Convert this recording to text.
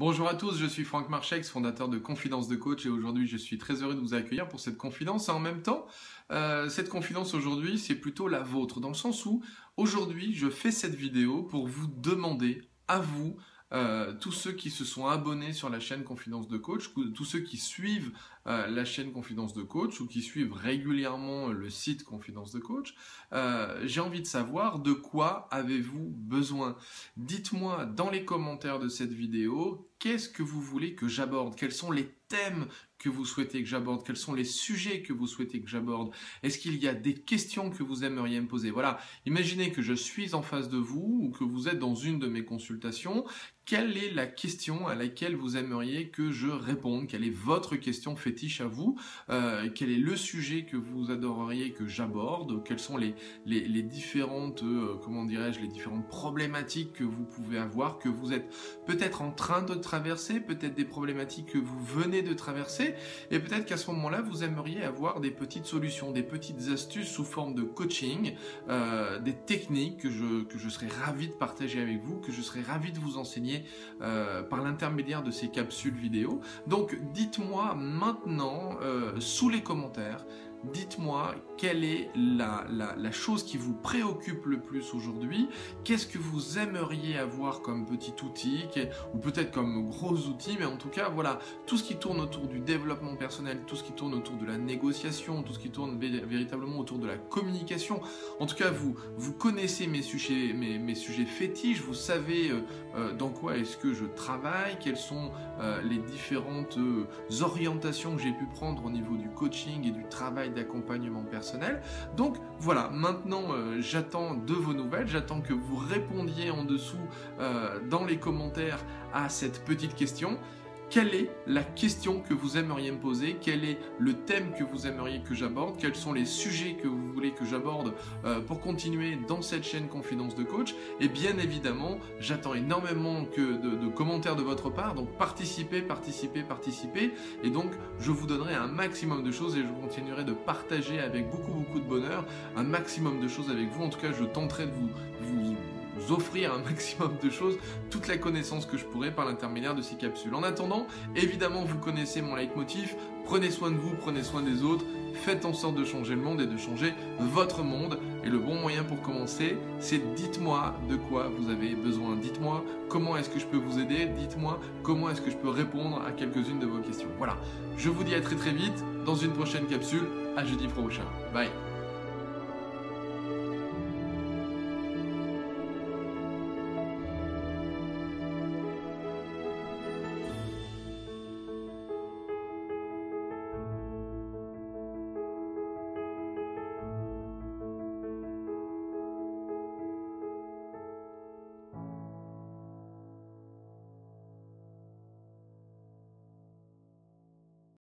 Bonjour à tous, je suis Franck Marchex, fondateur de Confidence de Coach et aujourd'hui je suis très heureux de vous accueillir pour cette confidence. Et en même temps, euh, cette confidence aujourd'hui c'est plutôt la vôtre dans le sens où aujourd'hui je fais cette vidéo pour vous demander à vous euh, tous ceux qui se sont abonnés sur la chaîne Confidence de Coach, tous ceux qui suivent euh, la chaîne Confidence de Coach ou qui suivent régulièrement le site Confidence de Coach, euh, j'ai envie de savoir de quoi avez-vous besoin. Dites-moi dans les commentaires de cette vidéo qu'est-ce que vous voulez que j'aborde, quels sont les thèmes que vous souhaitez que j'aborde Quels sont les sujets que vous souhaitez que j'aborde Est-ce qu'il y a des questions que vous aimeriez me poser? Voilà, imaginez que je suis en face de vous ou que vous êtes dans une de mes consultations. Quelle est la question à laquelle vous aimeriez que je réponde? Quelle est votre question fétiche à vous? Euh, Quel est le sujet que vous adoreriez que j'aborde? Quelles sont les, les, différentes, euh, comment dirais-je, les différentes problématiques que vous pouvez avoir, que vous êtes peut-être en train de traverser, peut-être des problématiques que vous venez de traverser, et peut-être qu'à ce moment-là, vous aimeriez avoir des petites solutions, des petites astuces sous forme de coaching, euh, des techniques que je, serais ravi de partager avec vous, que je serais ravi de vous enseigner euh, par l'intermédiaire de ces capsules vidéo. Donc dites-moi maintenant euh, sous les commentaires dites-moi quelle est la, chose qui vous préoccupe le plus aujourd'hui, qu'est-ce que vous aimeriez avoir comme petit outil, ou peut-être comme gros outil, mais en tout cas, voilà, tout ce qui tourne autour du développement personnel, tout ce qui tourne autour de la négociation, tout ce qui tourne véritablement autour de la communication. En tout cas, vous, connaissez mes sujets, mes, sujets fétiches, vous savez euh, euh, dans quoi est-ce que je travaille, quelles sont euh, les différentes orientations que j'ai pu prendre au niveau du coaching et du travail d'accompagnement personnel. Donc voilà, maintenant euh, j'attends de vos nouvelles, j'attends que vous répondiez en dessous euh, dans les commentaires à cette petite question quelle est la question que vous aimeriez me poser, quel est le thème que vous aimeriez que j'aborde, quels sont les sujets que vous voulez que j'aborde euh, pour continuer dans cette chaîne Confidence de Coach? Et bien évidemment, j'attends énormément que de, commentaires de votre part, donc participez, participez, participez. Et donc, je vous donnerai un maximum de choses et je continuerai de partager avec beaucoup, beaucoup de bonheur un maximum de choses avec vous. En tout cas, je tenterai de vous, vous offrir un maximum de choses, toute la connaissance que je pourrais par l'intermédiaire de ces capsules. En attendant, évidemment, vous connaissez mon leitmotiv, prenez soin de vous, prenez soin des autres, faites en sorte de changer le monde et de changer votre monde. Et le bon moyen pour commencer, c'est dites-moi de quoi vous avez besoin. Dites-moi comment est-ce que je peux vous aider. Dites-moi comment est-ce que je peux répondre à quelques-unes de vos questions. Voilà, je vous dis à très très vite dans une prochaine capsule. À jeudi prochain. Bye